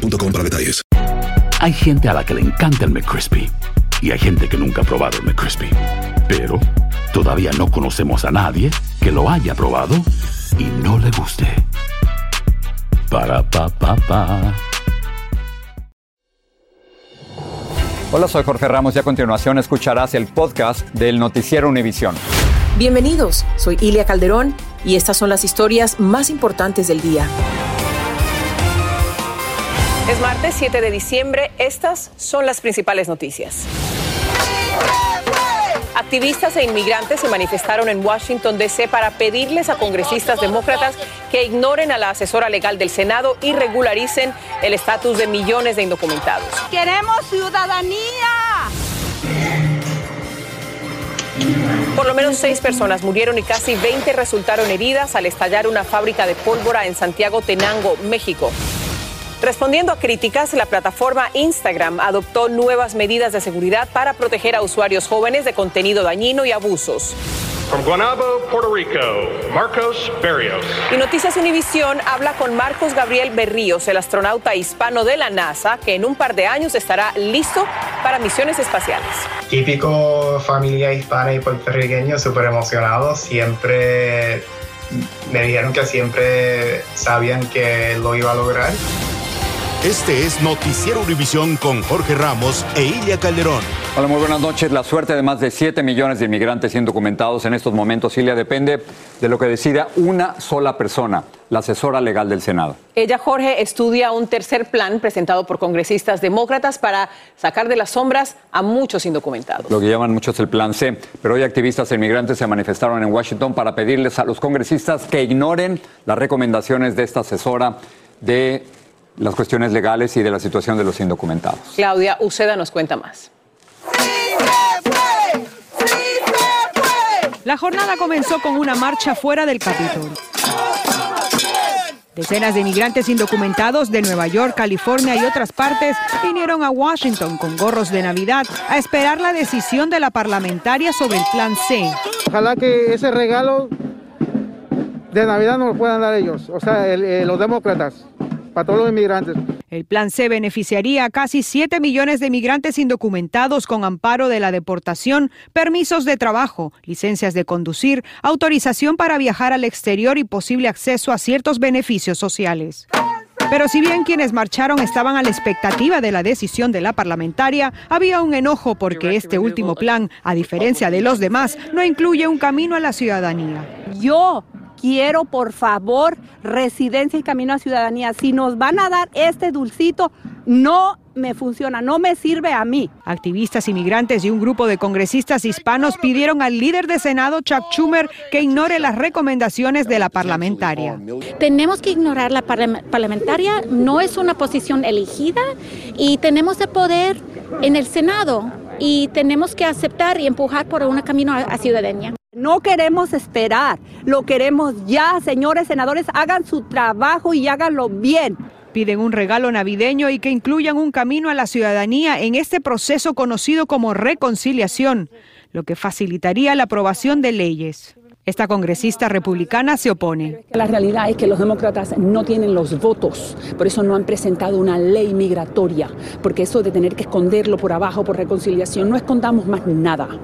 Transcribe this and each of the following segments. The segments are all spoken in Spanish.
para detalles. Hay gente a la que le encanta el McCrispy y hay gente que nunca ha probado el McCrispy. Pero todavía no conocemos a nadie que lo haya probado y no le guste. Para pa pa pa. Hola, soy Jorge Ramos y a continuación escucharás el podcast del noticiero Univisión. Bienvenidos, soy Ilia Calderón y estas son las historias más importantes del día. Es martes 7 de diciembre, estas son las principales noticias. Activistas e inmigrantes se manifestaron en Washington, D.C. para pedirles a congresistas demócratas que ignoren a la asesora legal del Senado y regularicen el estatus de millones de indocumentados. ¡Queremos ciudadanía! Por lo menos seis personas murieron y casi 20 resultaron heridas al estallar una fábrica de pólvora en Santiago Tenango, México. Respondiendo a críticas, la plataforma Instagram adoptó nuevas medidas de seguridad para proteger a usuarios jóvenes de contenido dañino y abusos. From Guanabo, Puerto Rico, Marcos Berrios. Y Noticias Univisión habla con Marcos Gabriel Berríos, el astronauta hispano de la NASA, que en un par de años estará listo para misiones espaciales. Típico familia hispana y puertorriqueño, súper emocionado. Siempre me dijeron que siempre sabían que lo iba a lograr. Este es Noticiero Univisión con Jorge Ramos e Ilia Calderón. Hola, muy buenas noches. La suerte de más de 7 millones de inmigrantes indocumentados en estos momentos, Ilia, depende de lo que decida una sola persona, la asesora legal del Senado. Ella, Jorge, estudia un tercer plan presentado por congresistas demócratas para sacar de las sombras a muchos indocumentados. Lo que llaman muchos el plan C. Pero hoy activistas e inmigrantes se manifestaron en Washington para pedirles a los congresistas que ignoren las recomendaciones de esta asesora de las cuestiones legales y de la situación de los indocumentados. Claudia Uceda nos cuenta más. La jornada comenzó con una marcha fuera del Capitolio. Decenas de inmigrantes indocumentados de Nueva York, California y otras partes vinieron a Washington con gorros de Navidad a esperar la decisión de la parlamentaria sobre el Plan C. Ojalá que ese regalo de Navidad nos lo puedan dar ellos, o sea, el, eh, los demócratas, para todos los inmigrantes. El plan C beneficiaría a casi 7 millones de migrantes indocumentados con amparo de la deportación, permisos de trabajo, licencias de conducir, autorización para viajar al exterior y posible acceso a ciertos beneficios sociales. Pero si bien quienes marcharon estaban a la expectativa de la decisión de la parlamentaria, había un enojo porque este último plan, a diferencia de los demás, no incluye un camino a la ciudadanía. Yo quiero, por favor, residencia y camino a ciudadanía. Si nos van a dar este dulcito, no me funciona, no me sirve a mí. Activistas inmigrantes y un grupo de congresistas hispanos pidieron al líder de Senado, Chuck Schumer, que ignore las recomendaciones de la parlamentaria. Tenemos que ignorar la parla- parlamentaria, no es una posición elegida y tenemos el poder en el Senado y tenemos que aceptar y empujar por un camino a, a ciudadanía. No queremos esperar, lo queremos ya, señores senadores, hagan su trabajo y háganlo bien. Piden un regalo navideño y que incluyan un camino a la ciudadanía en este proceso conocido como reconciliación, lo que facilitaría la aprobación de leyes. Esta congresista republicana se opone. La realidad es que los demócratas no tienen los votos, por eso no han presentado una ley migratoria, porque eso de tener que esconderlo por abajo por reconciliación, no escondamos más nada.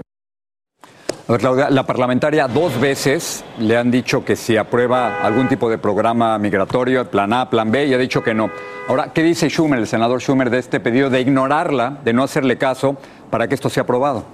A ver, Claudia, la parlamentaria dos veces le han dicho que si aprueba algún tipo de programa migratorio, plan A, plan B, y ha dicho que no. Ahora, ¿qué dice Schumer, el senador Schumer, de este pedido de ignorarla, de no hacerle caso para que esto sea aprobado?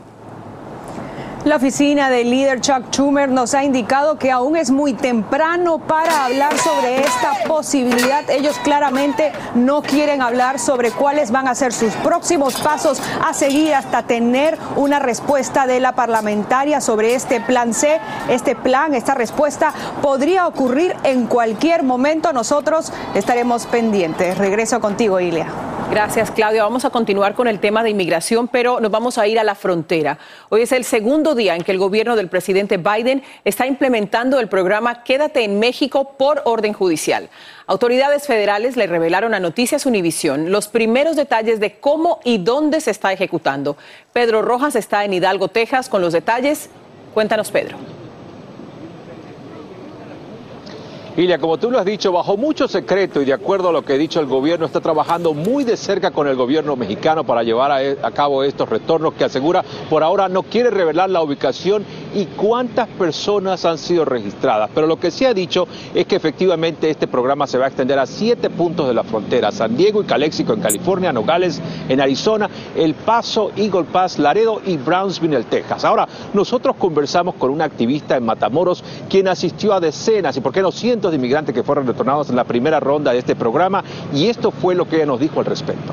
La oficina del líder Chuck Schumer nos ha indicado que aún es muy temprano para hablar sobre esta posibilidad. Ellos claramente no quieren hablar sobre cuáles van a ser sus próximos pasos a seguir hasta tener una respuesta de la parlamentaria sobre este plan C. Este plan, esta respuesta podría ocurrir en cualquier momento. Nosotros estaremos pendientes. Regreso contigo, Ilia. Gracias, Claudia. Vamos a continuar con el tema de inmigración, pero nos vamos a ir a la frontera. Hoy es el segundo día en que el gobierno del presidente Biden está implementando el programa Quédate en México por orden judicial. Autoridades federales le revelaron a Noticias Univisión los primeros detalles de cómo y dónde se está ejecutando. Pedro Rojas está en Hidalgo, Texas, con los detalles. Cuéntanos, Pedro. Ilia, como tú lo has dicho, bajo mucho secreto y de acuerdo a lo que ha dicho el gobierno, está trabajando muy de cerca con el gobierno mexicano para llevar a, a, cabo estos retornos que asegura por ahora no quiere revelar la ubicación y cuántas personas han sido registradas. Pero lo que sí ha dicho es que efectivamente este programa se va a extender a siete puntos de la frontera, San Diego y Calexico en California, Nogales en Arizona, El Paso, Eagle Pass, Laredo y Brownsville en Texas. Ahora, nosotros conversamos con un activista en Matamoros quien asistió a decenas y por qué no cientos de inmigrantes que fueron retornados en la primera ronda de este programa y esto fue lo que ella nos dijo al respecto.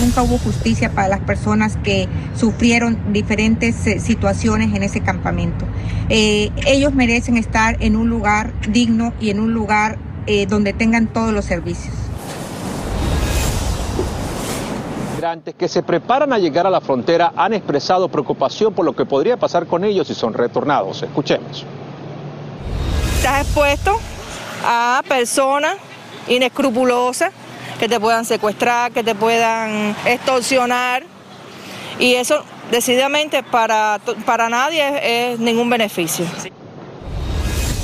Nunca hubo justicia para las personas que sufrieron diferentes situaciones en ese campamento. Eh, ellos merecen estar en un lugar digno y en un lugar eh, donde tengan todos los servicios. Migrantes que se preparan a llegar a la frontera han expresado preocupación por lo que podría pasar con ellos si son retornados. Escuchemos estás expuesto a personas inescrupulosas que te puedan secuestrar, que te puedan extorsionar y eso decididamente para, para nadie es, es ningún beneficio.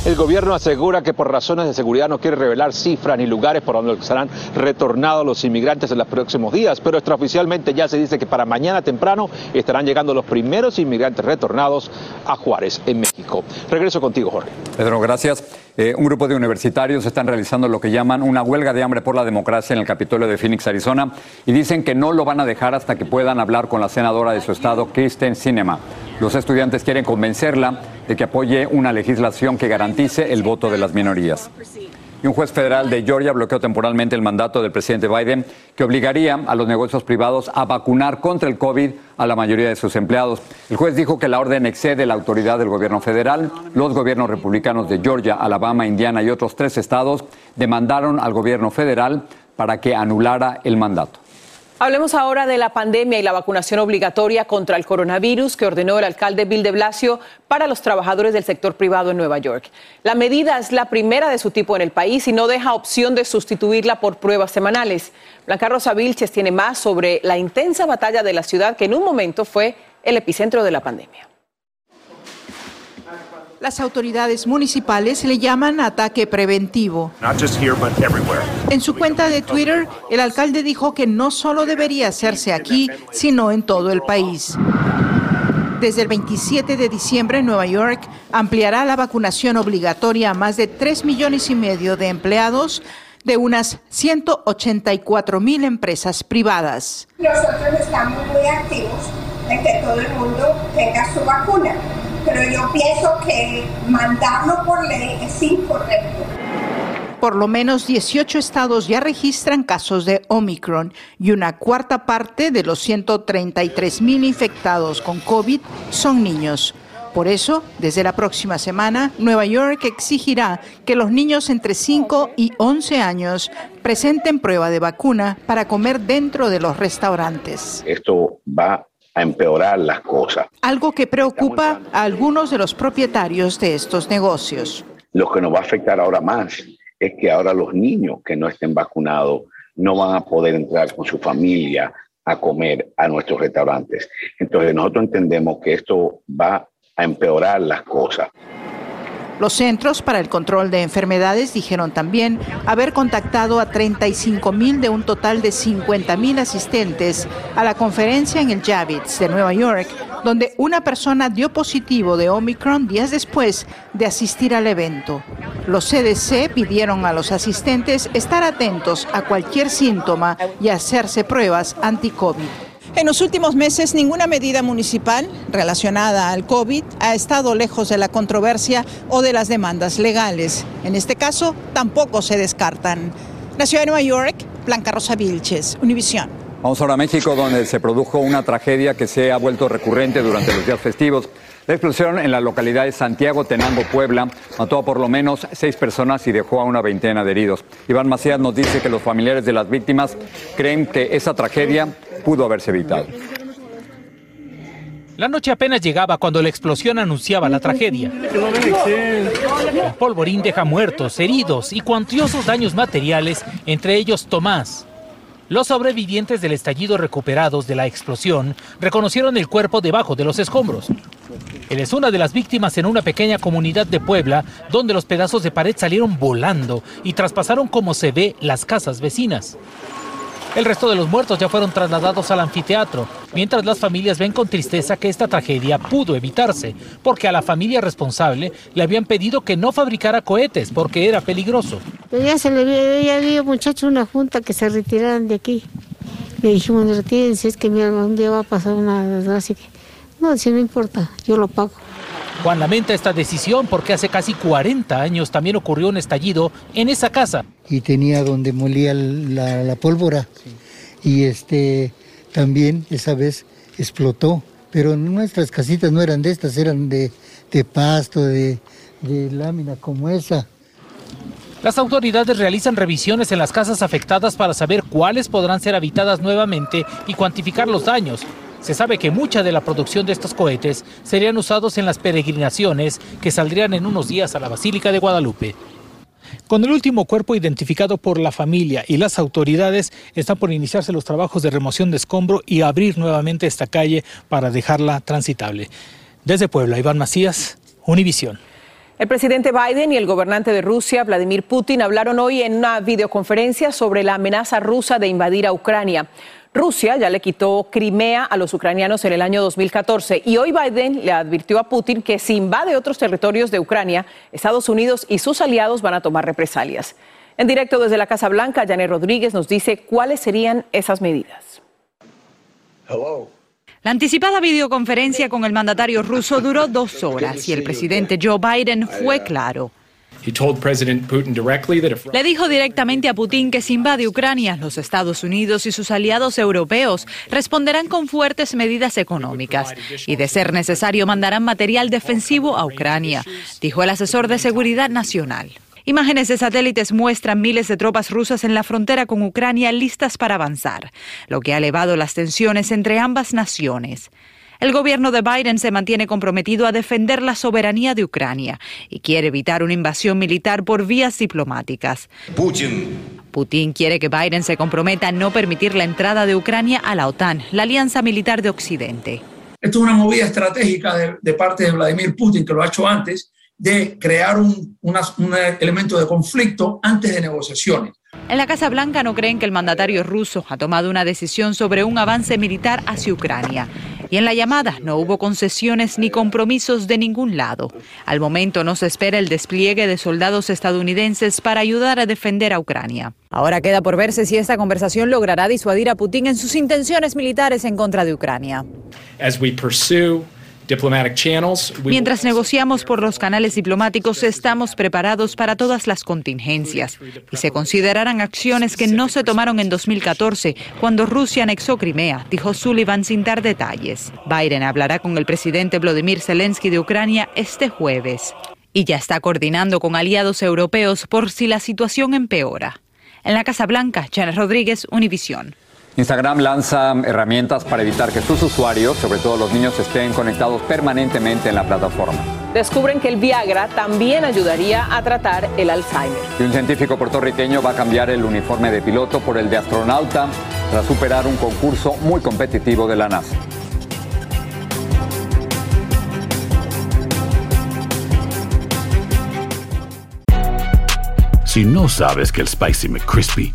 El gobierno asegura que por razones de seguridad no quiere revelar cifras ni lugares por donde serán retornados los inmigrantes en los próximos días, pero extraoficialmente ya se dice que para mañana temprano estarán llegando los primeros inmigrantes retornados a Juárez, en México. Regreso contigo, Jorge. Pedro, gracias. Eh, un grupo de universitarios están realizando lo que llaman una huelga de hambre por la democracia en el Capitolio de Phoenix, Arizona, y dicen que no lo van a dejar hasta que puedan hablar con la senadora de su estado, Kristen Sinema. Los estudiantes quieren convencerla de que apoye una legislación que garantice el voto de las minorías. Y un juez federal de Georgia bloqueó temporalmente el mandato del presidente Biden que obligaría a los negocios privados a vacunar contra el COVID a la mayoría de sus empleados. El juez dijo que la orden excede la autoridad del gobierno federal. Los gobiernos republicanos de Georgia, Alabama, Indiana y otros tres estados demandaron al gobierno federal para que anulara el mandato. Hablemos ahora de la pandemia y la vacunación obligatoria contra el coronavirus que ordenó el alcalde Bill de Blasio para los trabajadores del sector privado en Nueva York. La medida es la primera de su tipo en el país y no deja opción de sustituirla por pruebas semanales. Blanca Rosa Vilches tiene más sobre la intensa batalla de la ciudad que en un momento fue el epicentro de la pandemia. Las autoridades municipales le llaman ataque preventivo. En su cuenta de Twitter, el alcalde dijo que no solo debería hacerse aquí, sino en todo el país. Desde el 27 de diciembre, Nueva York ampliará la vacunación obligatoria a más de 3 millones y medio de empleados de unas 184 mil empresas privadas. Nosotros estamos muy activos en que todo el mundo tenga su vacuna pero yo pienso que mandarlo por ley es incorrecto. Por lo menos 18 estados ya registran casos de Omicron y una cuarta parte de los 133 mil infectados con COVID son niños. Por eso, desde la próxima semana, Nueva York exigirá que los niños entre 5 y 11 años presenten prueba de vacuna para comer dentro de los restaurantes. Esto va a empeorar las cosas. Algo que preocupa a algunos de los propietarios de estos negocios. Lo que nos va a afectar ahora más es que ahora los niños que no estén vacunados no van a poder entrar con su familia a comer a nuestros restaurantes. Entonces nosotros entendemos que esto va a empeorar las cosas. Los Centros para el Control de Enfermedades dijeron también haber contactado a 35 mil de un total de 50 mil asistentes a la conferencia en el Javits de Nueva York, donde una persona dio positivo de Omicron días después de asistir al evento. Los CDC pidieron a los asistentes estar atentos a cualquier síntoma y hacerse pruebas anti-COVID. En los últimos meses, ninguna medida municipal relacionada al COVID ha estado lejos de la controversia o de las demandas legales. En este caso, tampoco se descartan. La ciudad de Nueva York, Blanca Rosa Vilches, Univisión. Vamos ahora a México, donde se produjo una tragedia que se ha vuelto recurrente durante los días festivos. La explosión en la localidad de Santiago Tenango, Puebla, mató a por lo menos seis personas y dejó a una veintena de heridos. Iván Macías nos dice que los familiares de las víctimas creen que esa tragedia pudo haberse evitado. La noche apenas llegaba cuando la explosión anunciaba la tragedia. El polvorín deja muertos, heridos y cuantiosos daños materiales, entre ellos Tomás, los sobrevivientes del estallido recuperados de la explosión reconocieron el cuerpo debajo de los escombros. Él es una de las víctimas en una pequeña comunidad de Puebla donde los pedazos de pared salieron volando y traspasaron como se ve las casas vecinas. El resto de los muertos ya fueron trasladados al anfiteatro, mientras las familias ven con tristeza que esta tragedia pudo evitarse, porque a la familia responsable le habían pedido que no fabricara cohetes porque era peligroso. Ya se le ya había muchachos una junta que se retiraran de aquí. Le dijimos, retírense, es que mi un día va a pasar una desgracia. No, si no importa, yo lo pago. Juan lamenta esta decisión porque hace casi 40 años también ocurrió un estallido en esa casa. Y tenía donde molía la, pólvora. Y este también esa vez explotó. Pero nuestras casitas no eran de estas, eran de, pasto, de, de lámina como esa. Las autoridades realizan revisiones en las casas afectadas para saber cuáles podrán ser habitadas nuevamente y cuantificar los daños. Se sabe que mucha de la producción de estos cohetes serían usados en las peregrinaciones que saldrían en unos días a la Basílica de Guadalupe. Con el último cuerpo identificado por la familia y las autoridades, están por iniciarse los trabajos de remoción de escombro y abrir nuevamente esta calle para dejarla transitable. Desde Puebla, Iván Macías, Univisión. El presidente Biden y el gobernante de Rusia, Vladimir Putin, hablaron hoy en una videoconferencia sobre la amenaza rusa de invadir a Ucrania. Rusia ya le quitó Crimea a los ucranianos en el año 2014 y hoy Biden le advirtió a Putin que si invade otros territorios de Ucrania, Estados Unidos y sus aliados van a tomar represalias. En directo desde la Casa Blanca, Janet Rodríguez nos dice cuáles serían esas medidas. La anticipada videoconferencia con el mandatario ruso duró dos horas y el presidente Joe Biden fue claro. Le dijo directamente a Putin que si invade Ucrania, los Estados Unidos y sus aliados europeos responderán con fuertes medidas económicas y, de ser necesario, mandarán material defensivo a Ucrania, dijo el asesor de Seguridad Nacional. Imágenes de satélites muestran miles de tropas rusas en la frontera con Ucrania listas para avanzar, lo que ha elevado las tensiones entre ambas naciones. El gobierno de Biden se mantiene comprometido a defender la soberanía de Ucrania y quiere evitar una invasión militar por vías diplomáticas. Putin. quiere que Biden se comprometa a no permitir la entrada de Ucrania a la OTAN, la alianza militar de Occidente. Esto es una movida estratégica de, parte de Vladimir Putin, que lo ha hecho antes, de crear un elemento de conflicto antes de negociaciones. En la Casa Blanca no creen que el mandatario ruso ha tomado una decisión sobre un avance militar hacia Ucrania. Y en la llamada no hubo concesiones ni compromisos de ningún lado. Al momento no se espera el despliegue de soldados estadounidenses para ayudar a defender a Ucrania. Ahora queda por verse si esta conversación logrará disuadir a Putin en sus intenciones militares en contra de Ucrania. Mientras negociamos por los canales diplomáticos, estamos preparados para todas las contingencias y se considerarán acciones que no se tomaron en 2014 cuando Rusia anexó Crimea, dijo Sullivan sin dar detalles. Biden hablará con el presidente Vladimir Zelensky de Ucrania este jueves y ya está coordinando con aliados europeos por si la situación empeora. En la Casa Blanca, Janet Rodríguez, Univisión. Instagram lanza herramientas para evitar que sus usuarios, sobre todo los niños, estén conectados permanentemente en la plataforma. Descubren que el Viagra también ayudaría a tratar el Alzheimer. Y un científico puertorriqueño va a cambiar el uniforme de piloto por el de astronauta tras superar un concurso muy competitivo de la NASA. Si no sabes que el Spicy McCrispy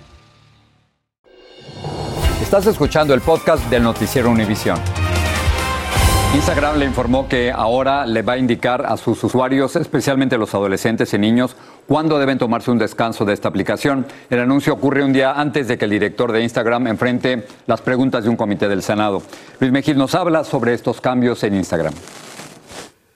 Estás escuchando el podcast del noticiero Univisión. Instagram le informó que ahora le va a indicar a sus usuarios, especialmente los adolescentes y niños, cuándo deben tomarse un descanso de esta aplicación. El anuncio ocurre un día antes de que el director de Instagram enfrente las preguntas de un comité del Senado. Luis Mejil nos habla sobre estos cambios en Instagram.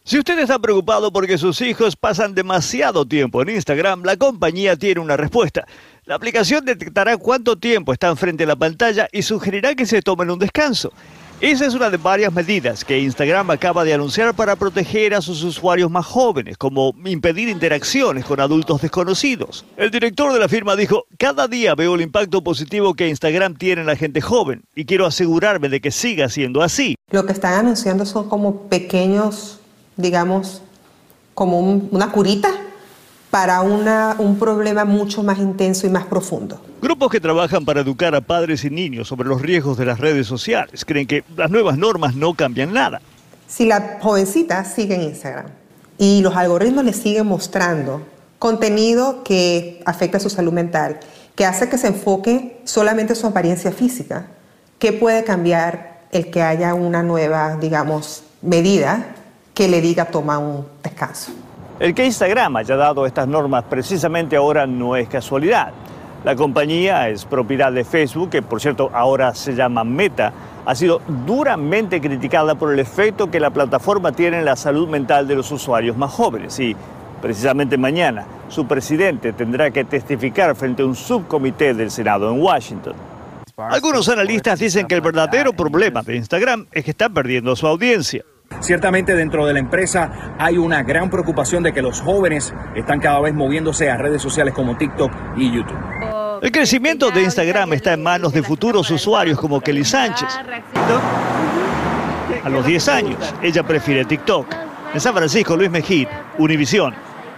Si usted está preocupado porque sus hijos pasan demasiado tiempo en Instagram, la compañía tiene una respuesta. La aplicación detectará cuánto tiempo están frente a la pantalla y sugerirá que se tomen un descanso. Esa es una de varias medidas que Instagram acaba de anunciar para proteger a sus usuarios más jóvenes, como impedir interacciones con adultos desconocidos. El director de la firma dijo, cada día veo el impacto positivo que Instagram tiene en la gente joven y quiero asegurarme de que siga siendo así. Lo que están anunciando son como pequeños, digamos, como un- una curita para una- un problema mucho más intenso y más profundo. Grupos que trabajan para educar a padres y niños sobre los riesgos de las redes sociales creen que las nuevas normas no cambian nada. Si la jovencita sigue en Instagram y los algoritmos le siguen mostrando contenido que afecta su salud mental, que hace que se enfoque solamente en su apariencia física, ¿qué puede cambiar el que haya una nueva, digamos, medida que le diga toma un descanso? El que Instagram haya dado estas normas precisamente ahora no es casualidad. La compañía es propiedad de Facebook, que por cierto ahora se llama Meta, ha sido duramente criticada por el efecto que la plataforma tiene en la salud mental de los usuarios más jóvenes. Y precisamente mañana su presidente tendrá que testificar frente a un subcomité del Senado en Washington. Algunos analistas dicen que el verdadero problema de Instagram es que está perdiendo su audiencia. Ciertamente dentro de la empresa hay una gran preocupación de que los jóvenes están cada vez moviéndose a redes sociales como TikTok y YouTube. El crecimiento de Instagram está en manos de futuros usuarios como Kelly Sánchez. A los 10 años, ella prefiere TikTok. En San Francisco, Luis Mejid, Univisión.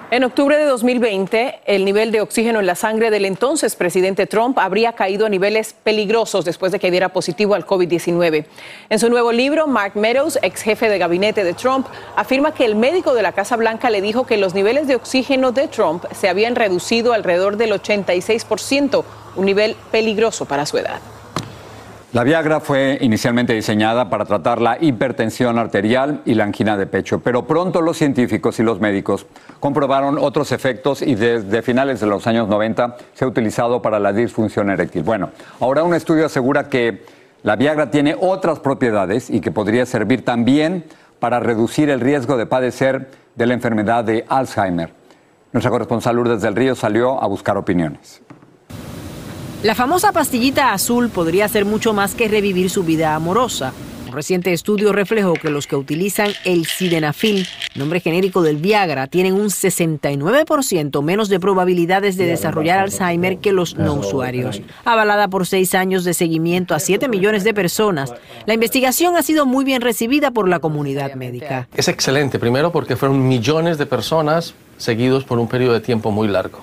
En octubre de 2020, el nivel de oxígeno en la sangre del entonces presidente Trump habría caído a niveles peligrosos después de que diera positivo al COVID-19. En su nuevo libro, Mark Meadows, ex jefe de gabinete de Trump, afirma que el médico de la Casa Blanca le dijo que los niveles de oxígeno de Trump se habían reducido alrededor del 86%, un nivel peligroso para su edad. La Viagra fue inicialmente diseñada para tratar la hipertensión arterial y la angina de pecho, pero pronto los científicos y los médicos comprobaron otros efectos y desde finales de los años 90 se ha utilizado para la disfunción eréctil. Bueno, ahora un estudio asegura que la Viagra tiene otras propiedades y que podría servir también para reducir el riesgo de padecer de la enfermedad de Alzheimer. Nuestra corresponsal Lourdes del Río salió a buscar opiniones. La famosa pastillita azul podría hacer mucho más que revivir su vida amorosa. Un reciente estudio reflejó que los que utilizan el sildenafil, nombre genérico del Viagra, tienen un 69% menos de probabilidades de desarrollar Alzheimer que los no usuarios. Avalada por seis años de seguimiento a 7 millones de personas, la investigación ha sido muy bien recibida por la comunidad médica. Es excelente, primero porque fueron millones de personas seguidos por un periodo de tiempo muy largo.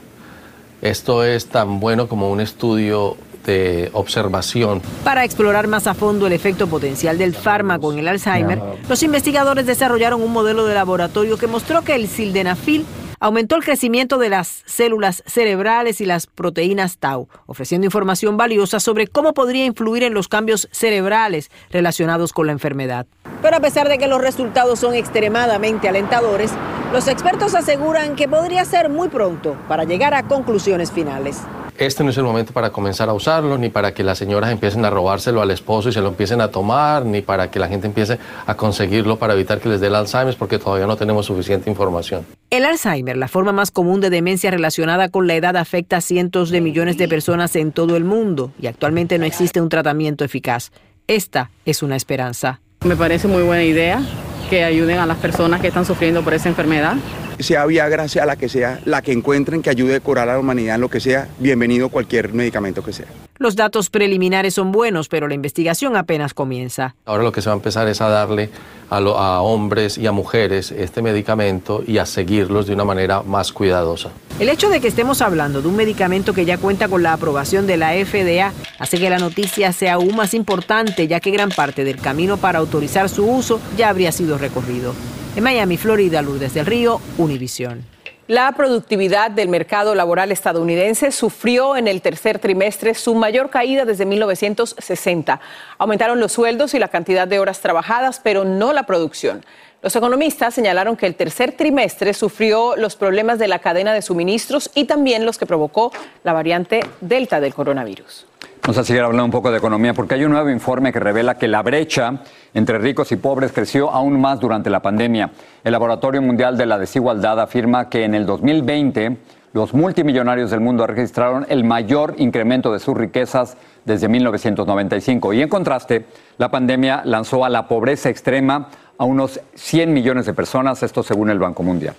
Esto es tan bueno como un estudio de observación. Para explorar más a fondo el efecto potencial del fármaco en el Alzheimer, los investigadores desarrollaron un modelo de laboratorio que mostró que el sildenafil aumentó el crecimiento de las células cerebrales y las proteínas tau, ofreciendo información valiosa sobre cómo podría influir en los cambios cerebrales relacionados con la enfermedad. Pero a pesar de que los resultados son extremadamente alentadores, los expertos aseguran que podría ser muy pronto para llegar a conclusiones finales. Este no es el momento para comenzar a usarlo, ni para que las señoras empiecen a robárselo al esposo y se lo empiecen a tomar, ni para que la gente empiece a conseguirlo para evitar que les dé el Alzheimer, porque todavía no tenemos suficiente información. El Alzheimer, la forma más común de demencia relacionada con la edad, afecta a cientos de millones de personas en todo el mundo y actualmente no existe un tratamiento eficaz. Esta es una esperanza. Me parece muy buena idea que ayuden a las personas que están sufriendo por esa enfermedad sea Viagra, sea la que sea, la que encuentren que ayude a curar a la humanidad en lo que sea, bienvenido cualquier medicamento que sea. Los datos preliminares son buenos, pero la investigación apenas comienza. Ahora lo que se va a empezar es a darle a, a, hombres y a mujeres este medicamento y a seguirlos de una manera más cuidadosa. El hecho de que estemos hablando de un medicamento que ya cuenta con la aprobación de la FDA hace que la noticia sea aún más importante, ya que gran parte del camino para autorizar su uso ya habría sido recorrido. En Miami, Florida, Lourdes del Río, Univisión. La productividad del mercado laboral estadounidense sufrió en el tercer trimestre su mayor caída desde 1960. Aumentaron los sueldos y la cantidad de horas trabajadas, pero no la producción. Los economistas señalaron que el tercer trimestre sufrió los problemas de la cadena de suministros y también los que provocó la variante Delta del coronavirus. Vamos a seguir hablando un poco de economía porque hay un nuevo informe que revela que la brecha entre ricos y pobres creció aún más durante la pandemia. El Laboratorio Mundial de la Desigualdad afirma que en el 2020 los multimillonarios del mundo registraron el mayor incremento de sus riquezas desde 1995. Y en contraste, la pandemia lanzó a la pobreza extrema a unos 100 millones de personas, esto según el Banco Mundial.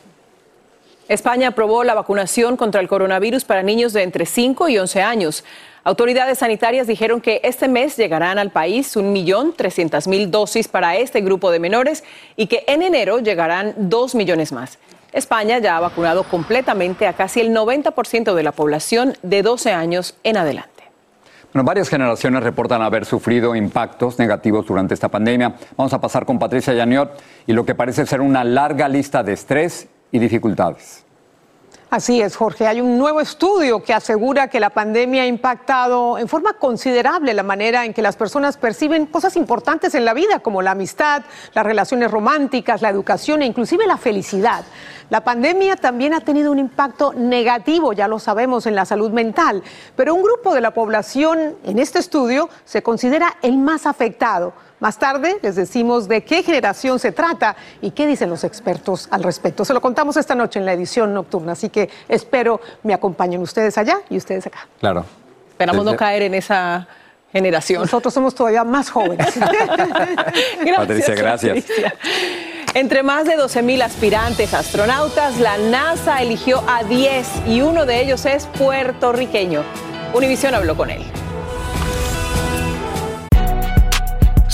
España aprobó la vacunación contra el coronavirus para niños de entre 5 y 11 años. Autoridades sanitarias dijeron que este mes llegarán al país un millón trescientas mil dosis para este grupo de menores y que en enero llegarán dos millones más. España ya ha vacunado completamente a casi el 90% de la población de 12 años en adelante. Bueno, varias generaciones reportan haber sufrido impactos negativos durante esta pandemia. Vamos a pasar con Patricia Yaniot y lo que parece ser una larga lista de estrés y dificultades. Así es, Jorge. Hay un nuevo estudio que asegura que la pandemia ha impactado en forma considerable la manera en que las personas perciben cosas importantes en la vida, como la amistad, las relaciones románticas, la educación e inclusive la felicidad. La pandemia también ha tenido un impacto negativo, ya lo sabemos, en la salud mental, pero un grupo de la población en este estudio se considera el más afectado. Más tarde les decimos de qué generación se trata y qué dicen los expertos al respecto. Se lo contamos esta noche en la edición nocturna, así que espero me acompañen ustedes allá y ustedes acá. Claro. Esperamos no caer en esa generación. Nosotros somos todavía más jóvenes. gracias, Patricia, gracias. Entre más de 12.000 aspirantes astronautas, la NASA eligió a 10 y uno de ellos es puertorriqueño. Univision habló con él.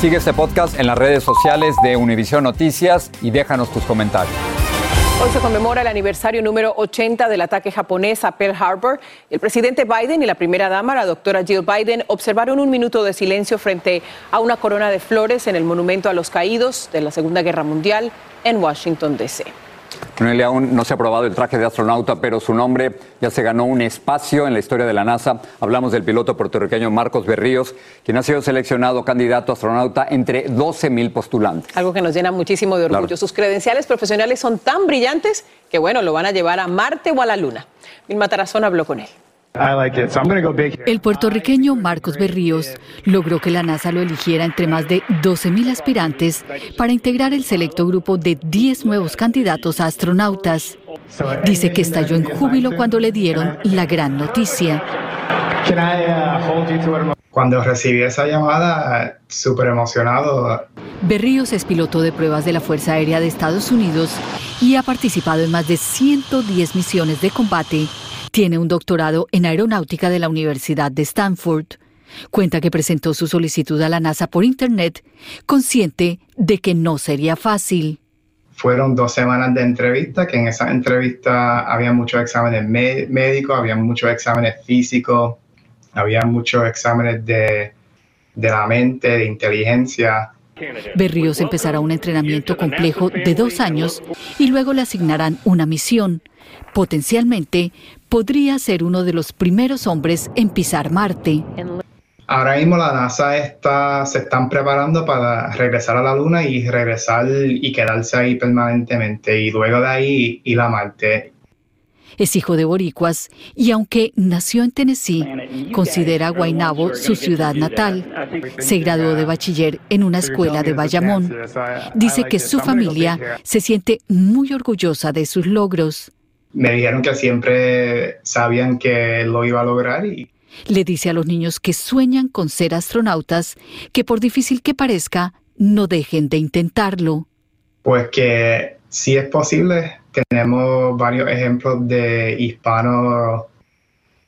Sigue este podcast en las redes sociales de Univision Noticias y déjanos tus comentarios. Hoy se conmemora el aniversario número 80 del ataque japonés a Pearl Harbor. El presidente Biden y la primera dama, la doctora Jill Biden, observaron un minuto de silencio frente a una corona de flores en el Monumento a los Caídos de la Segunda Guerra Mundial en Washington, D.C. Bueno, aún no se ha aprobado el traje de astronauta, pero su nombre ya se ganó un espacio en la historia de la NASA. Hablamos del piloto puertorriqueño Marcos Berríos, quien ha sido seleccionado candidato a astronauta entre 12 mil postulantes. Algo que nos llena muchísimo de orgullo. Sus credenciales profesionales son tan brillantes que, bueno, lo van a llevar a Marte o a la Luna. Vilma Tarazón habló con él. El puertorriqueño Marcos Berríos logró que la NASA lo eligiera entre más de 12.000 aspirantes para integrar el selecto grupo de 10 nuevos candidatos a astronautas. Dice que estalló en júbilo cuando le dieron la gran noticia. Cuando recibí esa llamada, súper emocionado. Berríos es piloto de pruebas de la Fuerza Aérea de Estados Unidos y ha participado en más de 110 misiones de combate Tiene un doctorado en aeronáutica de la Universidad de Stanford. Cuenta que presentó su solicitud a la NASA por Internet, consciente de que no sería fácil. Fueron dos semanas de entrevista, que en esa entrevista había muchos exámenes médicos, había muchos exámenes físicos, había muchos exámenes de, de la mente, de inteligencia. Berríos empezará un entrenamiento complejo de dos años y luego le asignarán una misión. Potencialmente podría ser uno de los primeros hombres en pisar Marte. Ahora mismo la NASA está, se están preparando para regresar a la Luna y regresar y quedarse ahí permanentemente y luego de ahí ir a Marte. Es hijo de boricuas y aunque nació en Tennessee, considera Guaynabo su ciudad natal. Se graduó de bachiller en una escuela de Bayamón. Dice que su familia se siente muy orgullosa de sus logros. Me dijeron que siempre sabían que lo iba a lograr y le dice a los niños que sueñan con ser astronautas que por difícil que parezca, no dejen de intentarlo. Pues que si es posible. Tenemos varios ejemplos de hispanos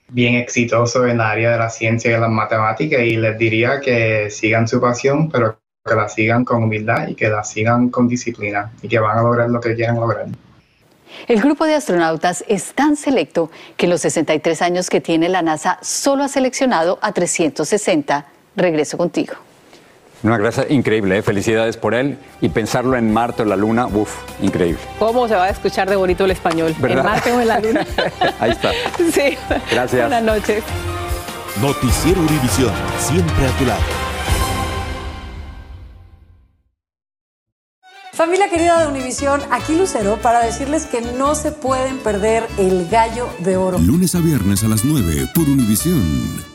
bien exitosos en la área de la ciencia y de las matemáticas y les diría que sigan su pasión, pero que la sigan con humildad y que la sigan con disciplina y que van a lograr lo que quieran lograr. El grupo de astronautas es tan selecto que en los 63 años que tiene la NASA solo ha seleccionado a 360. Regreso contigo. Una gracia increíble, ¿eh? felicidades por él. Y pensarlo en Marte o la Luna, uff, increíble. ¿Cómo se va a escuchar de bonito el español? ¿En Marte o en la Luna? Ahí está. Sí. Gracias. Buenas noches. Noticiero Univisión, siempre a tu lado. Familia querida de Univisión, aquí Lucero para decirles que no se pueden perder el gallo de oro. Lunes a viernes a las 9 por Univisión.